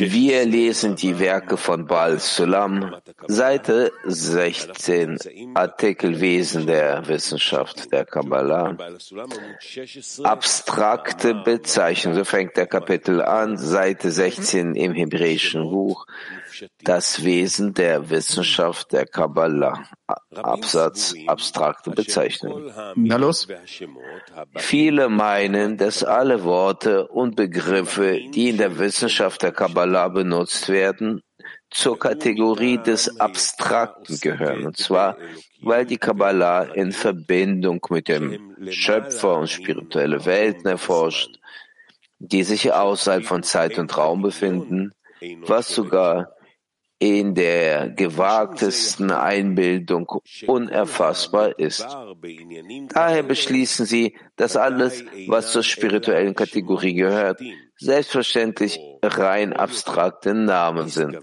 Wir lesen die Werke von Baal Sulam, Seite 16, Artikelwesen der Wissenschaft der Kabbalah. Abstrakte Bezeichnung, so fängt der Kapitel an, Seite 16 im hebräischen Buch das Wesen der Wissenschaft der Kabbalah. Absatz abstrakte Bezeichnung. Na los. Viele meinen, dass alle Worte und Begriffe, die in der Wissenschaft der Kabbalah benutzt werden, zur Kategorie des Abstrakten gehören. Und zwar, weil die Kabbalah in Verbindung mit dem Schöpfer und spirituelle Welten erforscht, die sich außerhalb von Zeit und Raum befinden, was sogar in der gewagtesten Einbildung unerfassbar ist. Daher beschließen sie, dass alles, was zur spirituellen Kategorie gehört, selbstverständlich rein abstrakte Namen sind.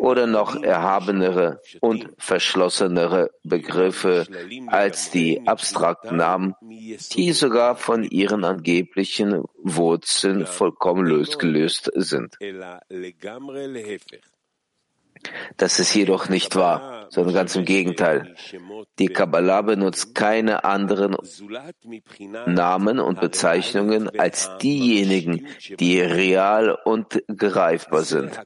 oder noch erhabenere und verschlossenere Begriffe als die abstrakten Namen, die sogar von ihren angeblichen Wurzeln vollkommen losgelöst sind. Das ist jedoch nicht wahr, sondern ganz im Gegenteil. Die Kabbalah benutzt keine anderen Namen und Bezeichnungen als diejenigen, die real und greifbar sind.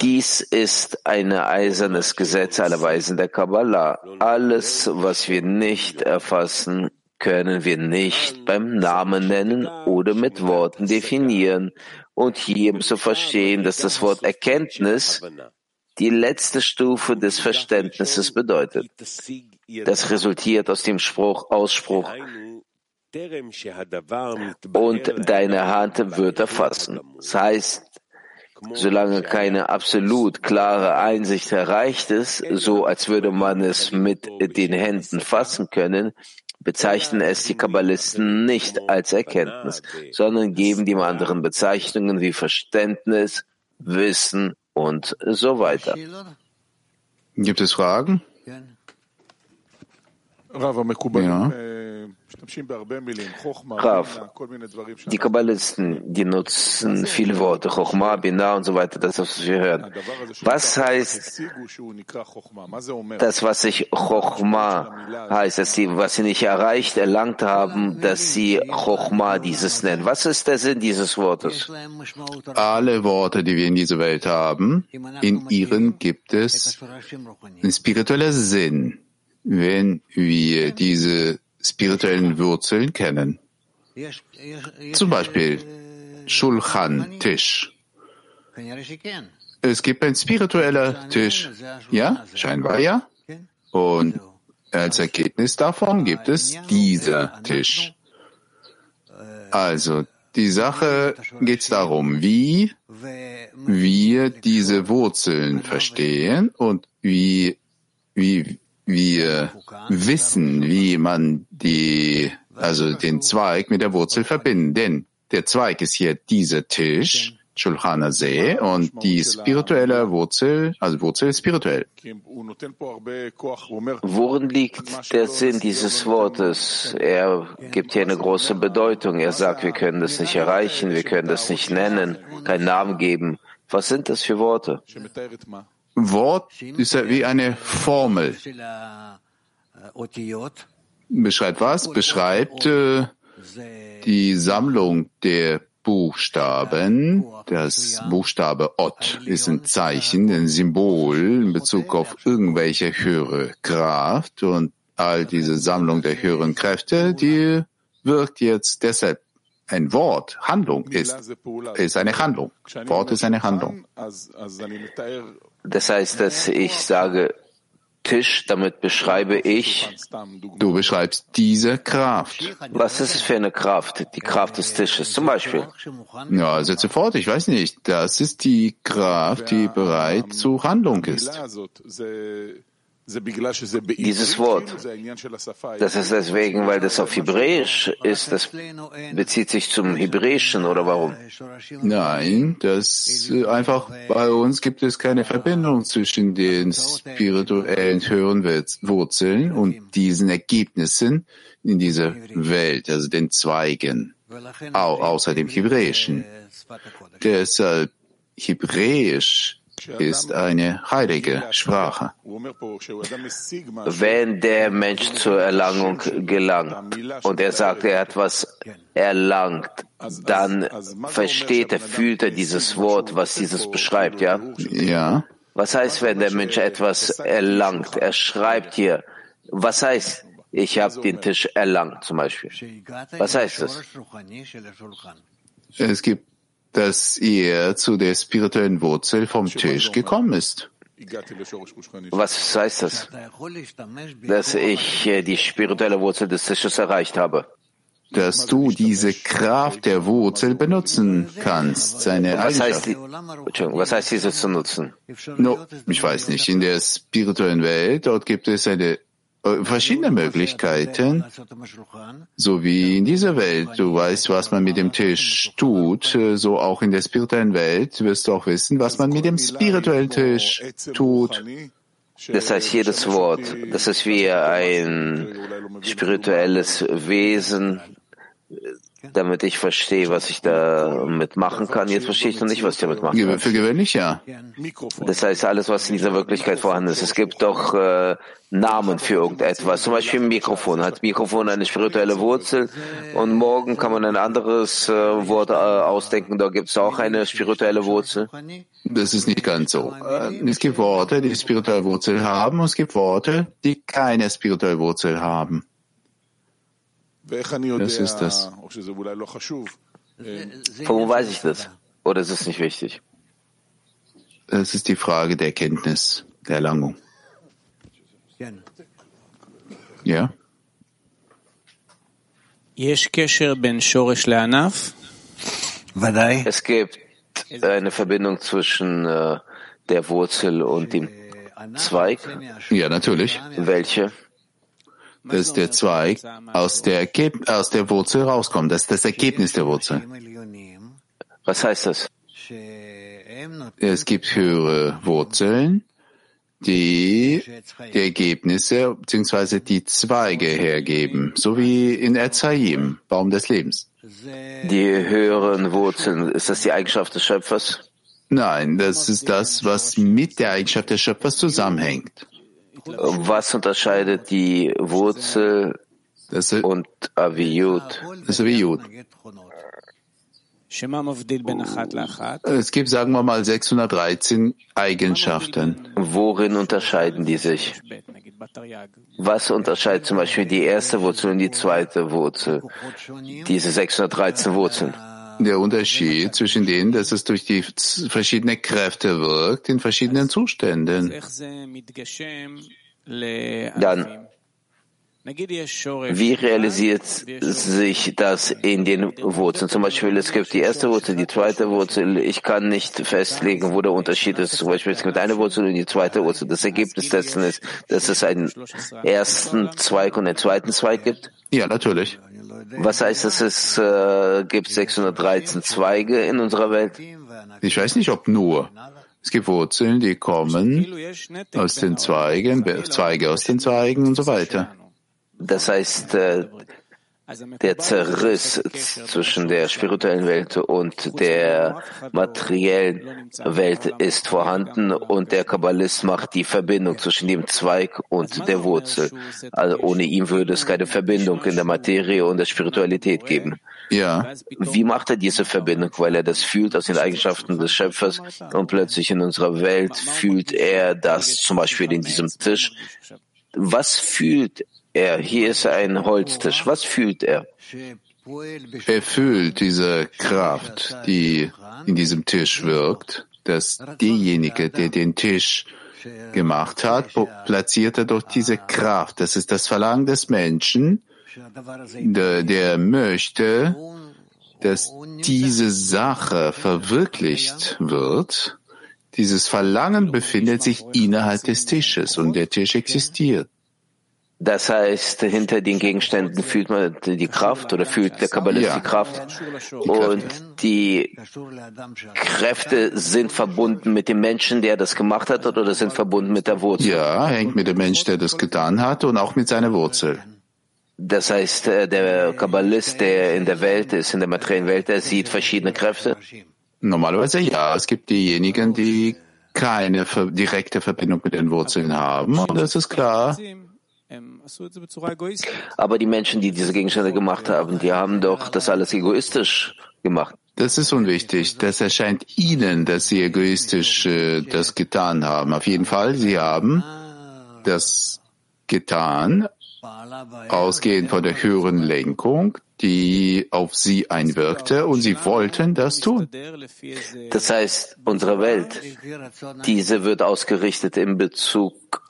Dies ist ein eisernes Gesetz aller Weisen der Kabbalah. Alles, was wir nicht erfassen, können wir nicht beim Namen nennen oder mit Worten definieren und hier zu verstehen, dass das Wort Erkenntnis die letzte Stufe des Verständnisses bedeutet. Das resultiert aus dem Spruch, Ausspruch, und deine Hand wird erfassen. Das heißt, solange keine absolut klare Einsicht erreicht ist, so als würde man es mit den Händen fassen können, bezeichnen es die Kabbalisten nicht als Erkenntnis, sondern geben dem anderen Bezeichnungen wie Verständnis, Wissen und so weiter. Gibt es Fragen? Ja. Rav, die Kabbalisten, die nutzen viele Worte, Chochma, Bina und so weiter, das, was wir hören. Was heißt das, was sich Chochma heißt, dass sie, was sie nicht erreicht, erlangt haben, dass sie Chochma dieses nennen? Was ist der Sinn dieses Wortes? Alle Worte, die wir in dieser Welt haben, in ihren gibt es einen spirituellen Sinn. Wenn wir diese spirituellen Wurzeln kennen. Zum Beispiel Shulchan, Tisch. Es gibt einen spiritueller Tisch. Ja, scheinbar ja. Und als Ergebnis davon gibt es dieser Tisch. Also, die Sache geht darum, wie wir diese Wurzeln verstehen und wie, wie wir wissen, wie man die, also den Zweig mit der Wurzel verbinden. Denn der Zweig ist hier dieser Tisch, Shulchan See, und die spirituelle Wurzel, also Wurzel ist spirituell. Worin liegt der Sinn dieses Wortes? Er gibt hier eine große Bedeutung. Er sagt, wir können das nicht erreichen, wir können das nicht nennen, keinen Namen geben. Was sind das für Worte? Wort ist ja wie eine Formel. Beschreibt was? Beschreibt äh, die Sammlung der Buchstaben. Das Buchstabe Ot ist ein Zeichen, ein Symbol in Bezug auf irgendwelche höhere Kraft und all diese Sammlung der höheren Kräfte, die wirkt jetzt deshalb ein Wort, Handlung ist, ist eine Handlung. Wort ist eine Handlung. Das heißt, dass ich sage Tisch, damit beschreibe ich. Du beschreibst diese Kraft. Was ist es für eine Kraft? Die Kraft des Tisches zum Beispiel. Ja, setze fort, ich weiß nicht. Das ist die Kraft, die bereit zur Handlung ist. Dieses Wort. Das ist deswegen, weil das auf Hebräisch ist, das bezieht sich zum Hebräischen oder warum? Nein, das einfach bei uns gibt es keine Verbindung zwischen den spirituellen höheren Wurzeln und diesen Ergebnissen in dieser Welt, also den Zweigen, auch außer dem Hebräischen. Deshalb Hebräisch ist eine heilige Sprache. Wenn der Mensch zur Erlangung gelangt und er sagt, er hat was erlangt, dann versteht er, fühlt er dieses Wort, was dieses beschreibt, ja? Ja. Was heißt, wenn der Mensch etwas erlangt? Er schreibt hier, was heißt, ich habe den Tisch erlangt, zum Beispiel. Was heißt das? Es gibt dass er zu der spirituellen Wurzel vom Tisch gekommen ist. Was heißt das? Dass ich äh, die spirituelle Wurzel des Tisches erreicht habe. Dass du diese Kraft der Wurzel benutzen kannst, seine was heißt, die, was heißt diese zu nutzen? No, ich weiß nicht. In der spirituellen Welt, dort gibt es eine verschiedene Möglichkeiten, so wie in dieser Welt. Du weißt, was man mit dem Tisch tut, äh, so auch in der spirituellen Welt wirst du auch wissen, was man mit dem spirituellen Tisch tut. Das heißt, jedes Wort, das ist wie ein spirituelles Wesen, damit ich verstehe, was ich damit machen kann. Jetzt verstehe ich noch nicht, was ich damit machen kann. Für gewöhnlich ja. Das heißt, alles, was in dieser Wirklichkeit vorhanden ist. Es gibt doch äh, Namen für irgendetwas. Zum Beispiel ein Mikrofon. Hat Mikrofon eine spirituelle Wurzel und morgen kann man ein anderes äh, Wort äh, ausdenken. Da gibt es auch eine spirituelle Wurzel. Das ist nicht ganz so. Äh, es gibt Worte, die spirituelle Wurzel haben und es gibt Worte, die keine spirituelle Wurzel haben. Das ist das. Von wo weiß ich das? Oder ist es nicht wichtig? Es ist die Frage der Kenntnis, der Erlangung. Ja? Es gibt eine Verbindung zwischen äh, der Wurzel und dem Zweig. Ja, natürlich. Welche? Dass der Zweig aus der, aus der Wurzel rauskommt. Das ist das Ergebnis der Wurzel. Was heißt das? Es gibt höhere Wurzeln, die die Ergebnisse bzw. die Zweige hergeben, so wie in Erzaim, Baum des Lebens. Die höheren Wurzeln, ist das die Eigenschaft des Schöpfers? Nein, das ist das, was mit der Eigenschaft des Schöpfers zusammenhängt. Was unterscheidet die Wurzel das und Aviyut? Das Aviyut. Es gibt, sagen wir mal, 613 Eigenschaften. Worin unterscheiden die sich? Was unterscheidet zum Beispiel die erste Wurzel und die zweite Wurzel? Diese 613 Wurzeln. Der Unterschied zwischen denen, dass es durch die verschiedenen Kräfte wirkt in verschiedenen Zuständen. Dann, wie realisiert sich das in den Wurzeln? Zum Beispiel, es gibt die erste Wurzel, die zweite Wurzel. Ich kann nicht festlegen, wo der Unterschied ist. Zum Beispiel, es gibt eine Wurzel und die zweite Wurzel. Das Ergebnis dessen ist, dass es einen ersten Zweig und einen zweiten Zweig gibt? Ja, natürlich. Was heißt dass Es äh, gibt 613 Zweige in unserer Welt. Ich weiß nicht, ob nur. Es gibt Wurzeln, die kommen aus den Zweigen, Zweige aus den Zweigen und so weiter. Das heißt, äh, der Zerriss zwischen der spirituellen Welt und der materiellen Welt ist vorhanden und der Kabbalist macht die Verbindung zwischen dem Zweig und der Wurzel. Also ohne ihn würde es keine Verbindung in der Materie und der Spiritualität geben. Ja. Wie macht er diese Verbindung? Weil er das fühlt aus den Eigenschaften des Schöpfers und plötzlich in unserer Welt fühlt er das zum Beispiel in diesem Tisch. Was fühlt er? Hier ist ein Holztisch. Was fühlt er? Er fühlt diese Kraft, die in diesem Tisch wirkt, dass derjenige, der den Tisch gemacht hat, platziert er durch diese Kraft. Das ist das Verlangen des Menschen, der, der möchte, dass diese Sache verwirklicht wird, Dieses Verlangen befindet sich innerhalb des Tisches und der Tisch existiert. Das heißt, hinter den Gegenständen fühlt man die Kraft oder fühlt der Kabbalist ja. die Kraft. Und die Kräfte sind verbunden mit dem Menschen, der das gemacht hat, oder sind verbunden mit der Wurzel? Ja, hängt mit dem Menschen, der das getan hat, und auch mit seiner Wurzel. Das heißt, äh, der Kabbalist, der in der Welt ist, in der materiellen Welt, der sieht verschiedene Kräfte? Normalerweise ja. Es gibt diejenigen, die keine direkte Verbindung mit den Wurzeln haben, und das ist klar. Aber die Menschen, die diese Gegenstände gemacht haben, die haben doch das alles egoistisch gemacht. Das ist unwichtig. Das erscheint Ihnen, dass Sie egoistisch äh, das getan haben. Auf jeden Fall, Sie haben das getan, ausgehend von der höheren Lenkung, die auf Sie einwirkte, und Sie wollten das tun. Das heißt, unsere Welt, diese wird ausgerichtet in Bezug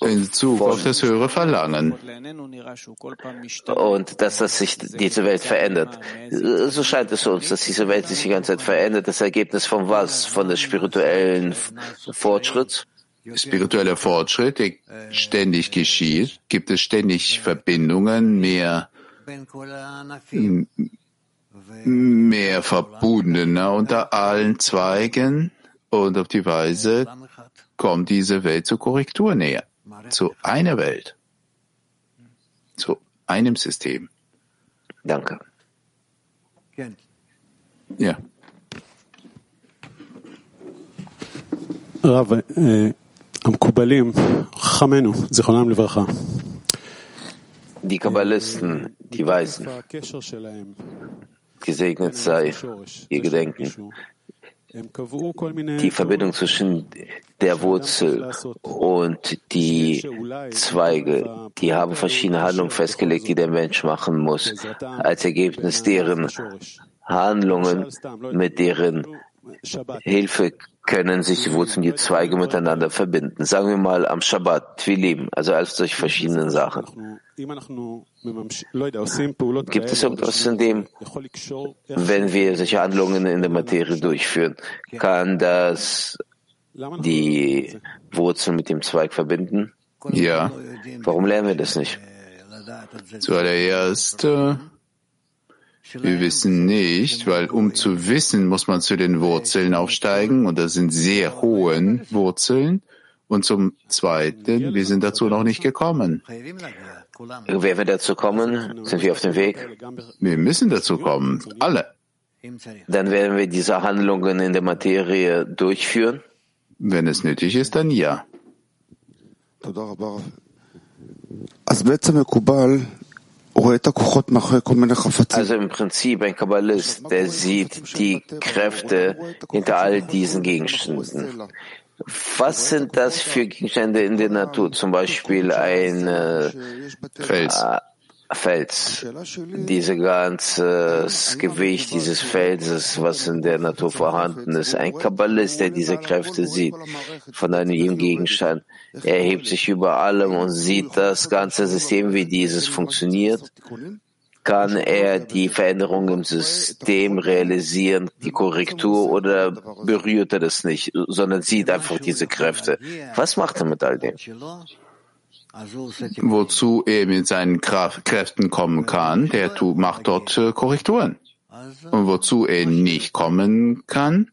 in Bezug auf das höhere Verlangen. Und dass das sich diese Welt verändert. So scheint es uns, dass diese Welt sich die ganze Zeit verändert. Das Ergebnis von was? Von des spirituellen Fortschritts? Spiritueller Fortschritt, der ständig geschieht, gibt es ständig Verbindungen, mehr, mehr verbundener unter allen Zweigen und auf die Weise kommt diese Welt zur Korrektur näher zu einer Welt, zu einem System. Danke. Ja. הרב, המקובלים, חכמינו, זיכרונם לברכה. Die Kabbalisten, die Weisen, gesegnet sei ihr Gedenken, die Verbindung zwischen der Wurzel und die Zweige, die haben verschiedene Handlungen festgelegt, die der Mensch machen muss, als Ergebnis deren Handlungen, mit deren Hilfe können sich die Wurzeln, die Zweige miteinander verbinden. Sagen wir mal am Shabbat, Twilim, also als solche verschiedenen Sachen. Gibt es irgendwas in dem, wenn wir solche Handlungen in der Materie durchführen, kann das die Wurzel mit dem Zweig verbinden? Ja. Warum lernen wir das nicht? Zuallererst, äh, wir wissen nicht, weil um zu wissen, muss man zu den Wurzeln aufsteigen und das sind sehr hohen Wurzeln. Und zum Zweiten, wir sind dazu noch nicht gekommen. Werden wir dazu kommen? Sind wir auf dem Weg? Wir müssen dazu kommen, alle. Dann werden wir diese Handlungen in der Materie durchführen? Wenn es nötig ist, dann ja. Also im Prinzip ein Kabbalist, der sieht die Kräfte hinter all diesen Gegenständen. Was sind das für Gegenstände in der Natur? Zum Beispiel ein äh, Fels. Äh, Fels. Dieses ganze Gewicht dieses Felses, was in der Natur vorhanden ist. Ein Kabbalist, der diese Kräfte sieht von einem Gegenstand. Er hebt sich über allem und sieht das ganze System, wie dieses funktioniert kann er die Veränderung im System realisieren, die Korrektur oder berührt er das nicht, sondern sieht einfach diese Kräfte? Was macht er mit all dem? Wozu er mit seinen Kräften kommen kann, der macht dort äh, Korrekturen. Und wozu er nicht kommen kann,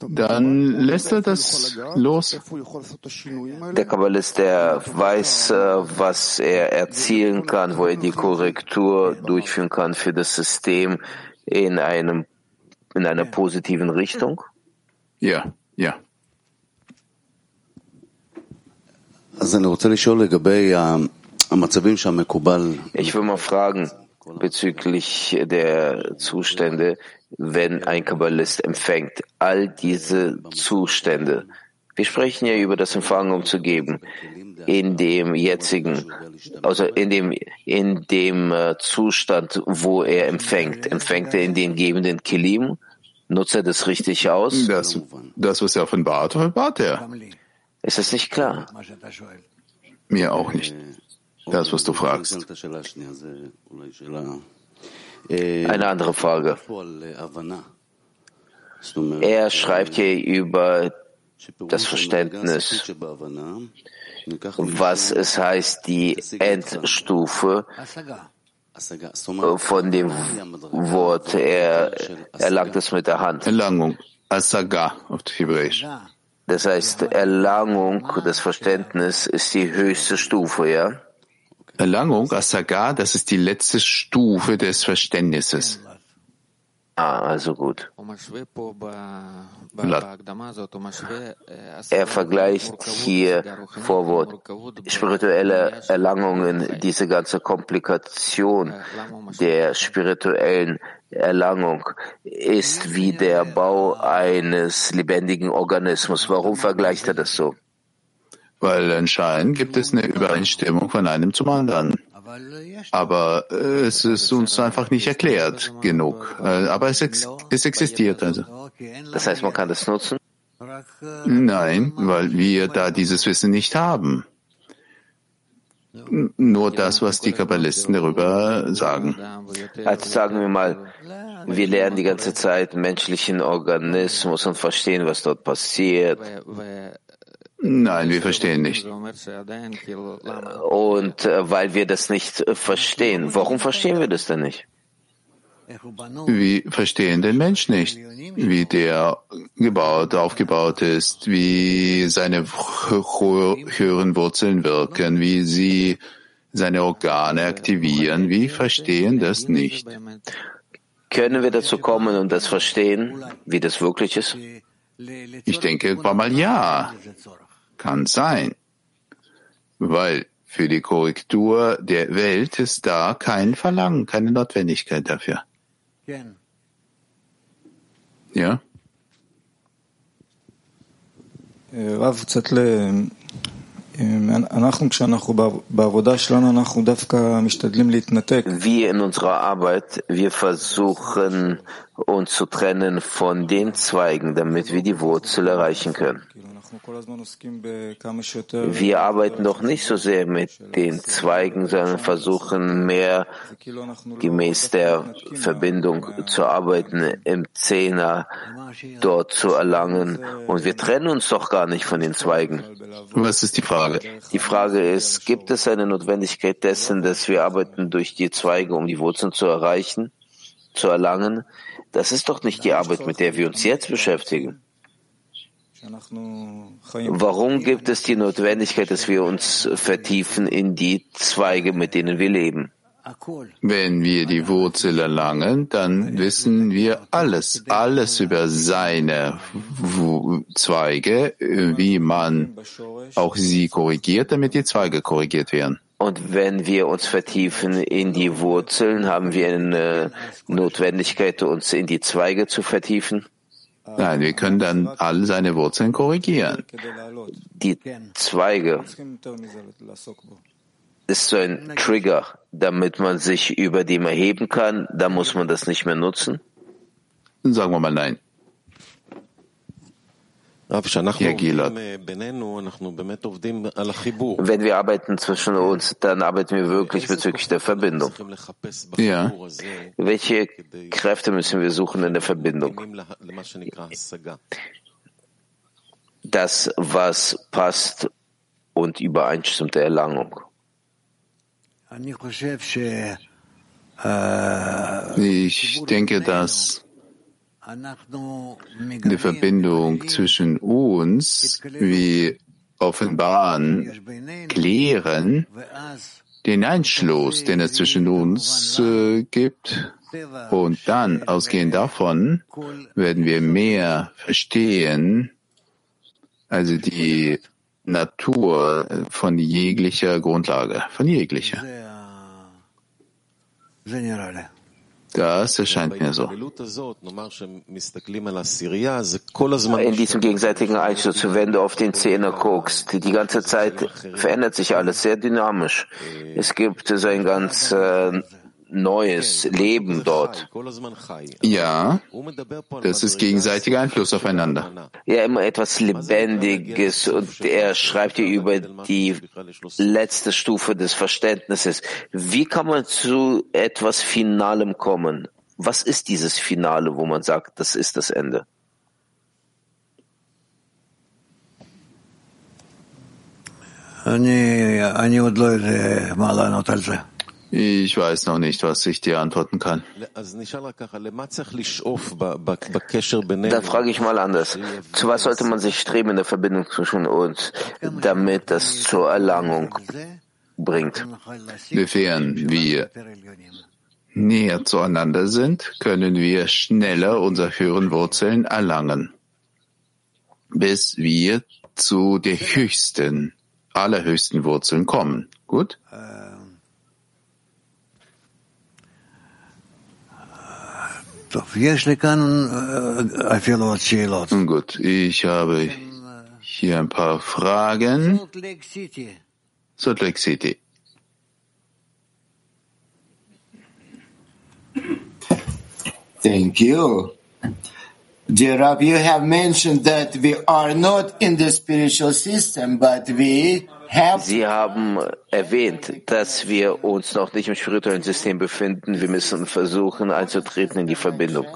dann lässt er das los. Der Kabbalist, der weiß, äh, was er erzielen kann, wo er die Korrektur durchführen kann für das System in einem, in einer positiven Richtung? Ja, ja. Ich will mal fragen bezüglich der Zustände, wenn ein Kabbalist empfängt. All diese Zustände. Wir sprechen ja über das Empfangen, um zu geben. In dem jetzigen, also in dem, in dem äh, Zustand, wo er empfängt, empfängt er in den gebenden Kilim? Nutzt er das richtig aus? Das, das was er offenbart, offenbart er. Ist das nicht klar? Mir auch nicht. Das, was du fragst. Eine andere Frage. Er schreibt hier über das Verständnis, was es heißt, die Endstufe von dem Wort. Er erlangt es mit der Hand. Erlangung, Asaga auf Hebräisch. Das heißt, Erlangung des Verständnisses ist die höchste Stufe, ja? Erlangung, Asaga, das ist die letzte Stufe des Verständnisses. Ah, also gut. Er vergleicht hier Vorwort spirituelle Erlangungen, diese ganze Komplikation der spirituellen Erlangung ist wie der Bau eines lebendigen Organismus. Warum vergleicht er das so? Weil anscheinend gibt es eine Übereinstimmung von einem zum anderen. Aber äh, es ist uns einfach nicht erklärt genug. Äh, aber es, ex es existiert also. Das heißt, man kann das nutzen? Nein, weil wir da dieses Wissen nicht haben. Nur das, was die Kabbalisten darüber sagen. Also sagen wir mal, wir lernen die ganze Zeit menschlichen Organismus und verstehen, was dort passiert. Nein, wir verstehen nicht. Und äh, weil wir das nicht äh, verstehen, warum verstehen wir das denn nicht? Wir verstehen den Mensch nicht, wie der gebaut, aufgebaut ist, wie seine höheren Wurzeln wirken, wie sie seine Organe aktivieren. Wir verstehen das nicht. Können wir dazu kommen und das verstehen, wie das wirklich ist? Ich denke irgendwann mal ja Kann sein. Weil für die Korrektur der Welt ist da kein Verlangen, keine Notwendigkeit dafür. Ja? רב, קצת ל... אנחנו, כשאנחנו בעבודה שלנו, אנחנו דווקא משתדלים להתנתק. Wir in unserer Arbeit, wir versuchen uns zu trennen von den Zweigen, damit wir die Wurzel erreichen können. Wir arbeiten doch nicht so sehr mit den Zweigen, sondern versuchen mehr gemäß der Verbindung zu arbeiten, im Zehner dort zu erlangen. Und wir trennen uns doch gar nicht von den Zweigen. Was ist die Frage? Die Frage ist, gibt es eine Notwendigkeit dessen, dass wir arbeiten durch die Zweige, um die Wurzeln zu erreichen, zu erlangen? Das ist doch nicht die Arbeit, mit der wir uns jetzt beschäftigen. Warum gibt es die Notwendigkeit, dass wir uns vertiefen in die Zweige, mit denen wir leben? Wenn wir die Wurzel erlangen, dann wissen wir alles, alles über seine Zweige, wie man auch sie korrigiert, damit die Zweige korrigiert werden. Und wenn wir uns vertiefen in die Wurzeln, haben wir eine Notwendigkeit, uns in die Zweige zu vertiefen? Nein, wir können dann all seine Wurzeln korrigieren. Die Zweige ist so ein Trigger, damit man sich über dem erheben kann. Da muss man das nicht mehr nutzen. Sagen wir mal nein. Herr Gilad. Wenn wir arbeiten zwischen uns, dann arbeiten wir wirklich bezüglich der Verbindung. Ja. Welche Kräfte müssen wir suchen in der Verbindung? Das, was passt und übereinstimmt der Erlangung. Ich denke, dass die Verbindung zwischen uns, wie offenbaren, klären, den Einschluss, den es zwischen uns äh, gibt. Und dann, ausgehend davon, werden wir mehr verstehen, also die Natur von jeglicher Grundlage, von jeglicher. Das erscheint mir so. In diesem gegenseitigen Einschluss, wenn du auf den Zehner guckst, die ganze Zeit verändert sich alles sehr dynamisch. Es gibt so ein ganz äh, neues Leben dort. Ja, das ist gegenseitiger Einfluss aufeinander. Ja, immer etwas Lebendiges und er schreibt hier über die letzte Stufe des Verständnisses. Wie kann man zu etwas Finalem kommen? Was ist dieses Finale, wo man sagt, das ist das Ende? אני, אני ich weiß noch nicht, was ich dir antworten kann. Dann frage ich mal anders. Zu was sollte man sich streben in der Verbindung zwischen uns, damit das zur Erlangung bringt? Wiefern wir näher zueinander sind, können wir schneller unsere höheren Wurzeln erlangen, bis wir zu der höchsten, allerhöchsten Wurzeln kommen. Gut? Gut, ich habe hier ein paar Fragen. Salt Lake City. Thank you. Dear Rab, you have mentioned that we are not in the spiritual system, but we. Sie haben erwähnt, dass wir uns noch nicht im spirituellen System befinden. Wir müssen versuchen einzutreten in die Verbindung,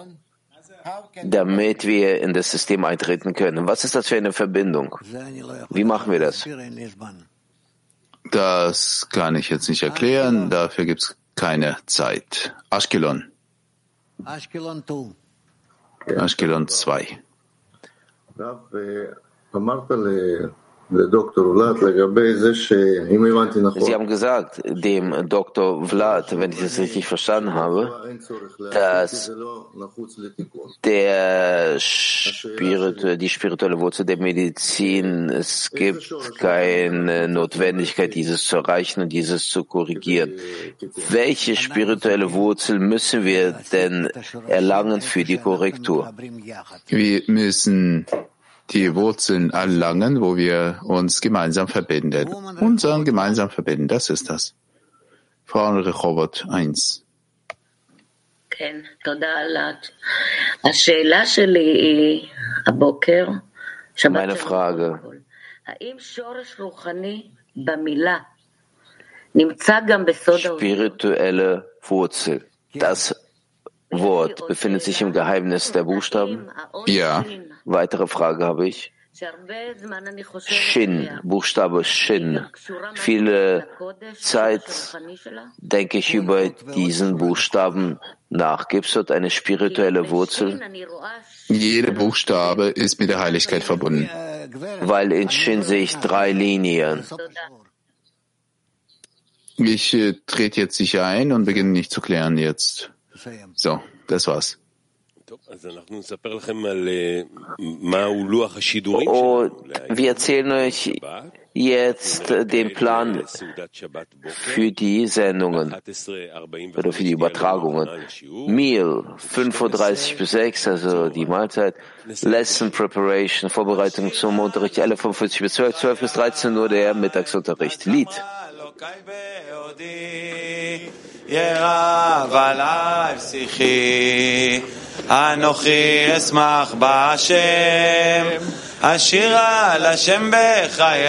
damit wir in das System eintreten können. Was ist das für eine Verbindung? Wie machen wir das? Das kann ich jetzt nicht erklären. Dafür gibt es keine Zeit. Ashkelon. Ashkelon 2. Sie haben gesagt, dem Dr. Vlad, wenn ich das richtig verstanden habe, dass der Spiritu die spirituelle Wurzel der Medizin, es gibt keine Notwendigkeit, dieses zu erreichen und dieses zu korrigieren. Welche spirituelle Wurzel müssen wir denn erlangen für die Korrektur? Wir müssen die Wurzeln erlangen, wo wir uns gemeinsam verbinden. Unseren gemeinsam verbinden, das ist das. Frau Rechowot 1. Meine Frage. Spirituelle Wurzel. Das Wort befindet sich im Geheimnis der Buchstaben? Ja. Weitere Frage habe ich. Shin, Buchstabe Shin. Viele Zeit denke ich über diesen Buchstaben nach. Gibt es dort eine spirituelle Wurzel? Jeder Buchstabe ist mit der Heiligkeit verbunden. Weil in Shin sehe ich drei Linien. Ich äh, trete jetzt sicher ein und beginne nicht zu klären jetzt. So, das war's. Und wir erzählen euch jetzt den Plan für die Sendungen oder für die Übertragungen. Meal 5.30 bis 6, also die Mahlzeit. Lesson Preparation, Vorbereitung zum Unterricht 11.45 bis 12, 12 bis 13 Uhr der Mittagsunterricht. Lied. ירב עליי שיחי, אנוכי אשמח בהשם, אשירה על השם בחיי,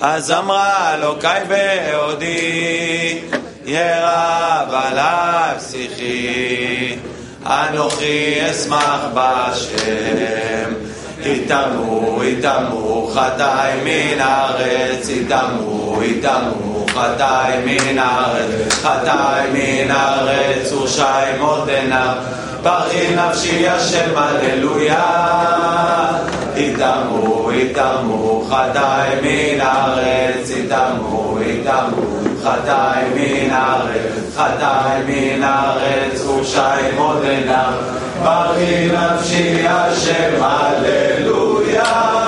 אז אמרה אלוקיי בעודי, ירב עליי שיחי, אנוכי אשמח בהשם. יטמאו, יטמאו חטאי מן הארץ, יטמאו, יטמאו חטאי מן הארץ, חטאי מן הארץ ורשעים עיניו, ברכי נפשי השם הללויה. יטמאו, יטמאו חטאי מן הארץ, יטמאו, יטמאו חטאי מן הארץ, חטאי מן הארץ ורשעים עוד עיניו. ברכי נפשי השם הללויה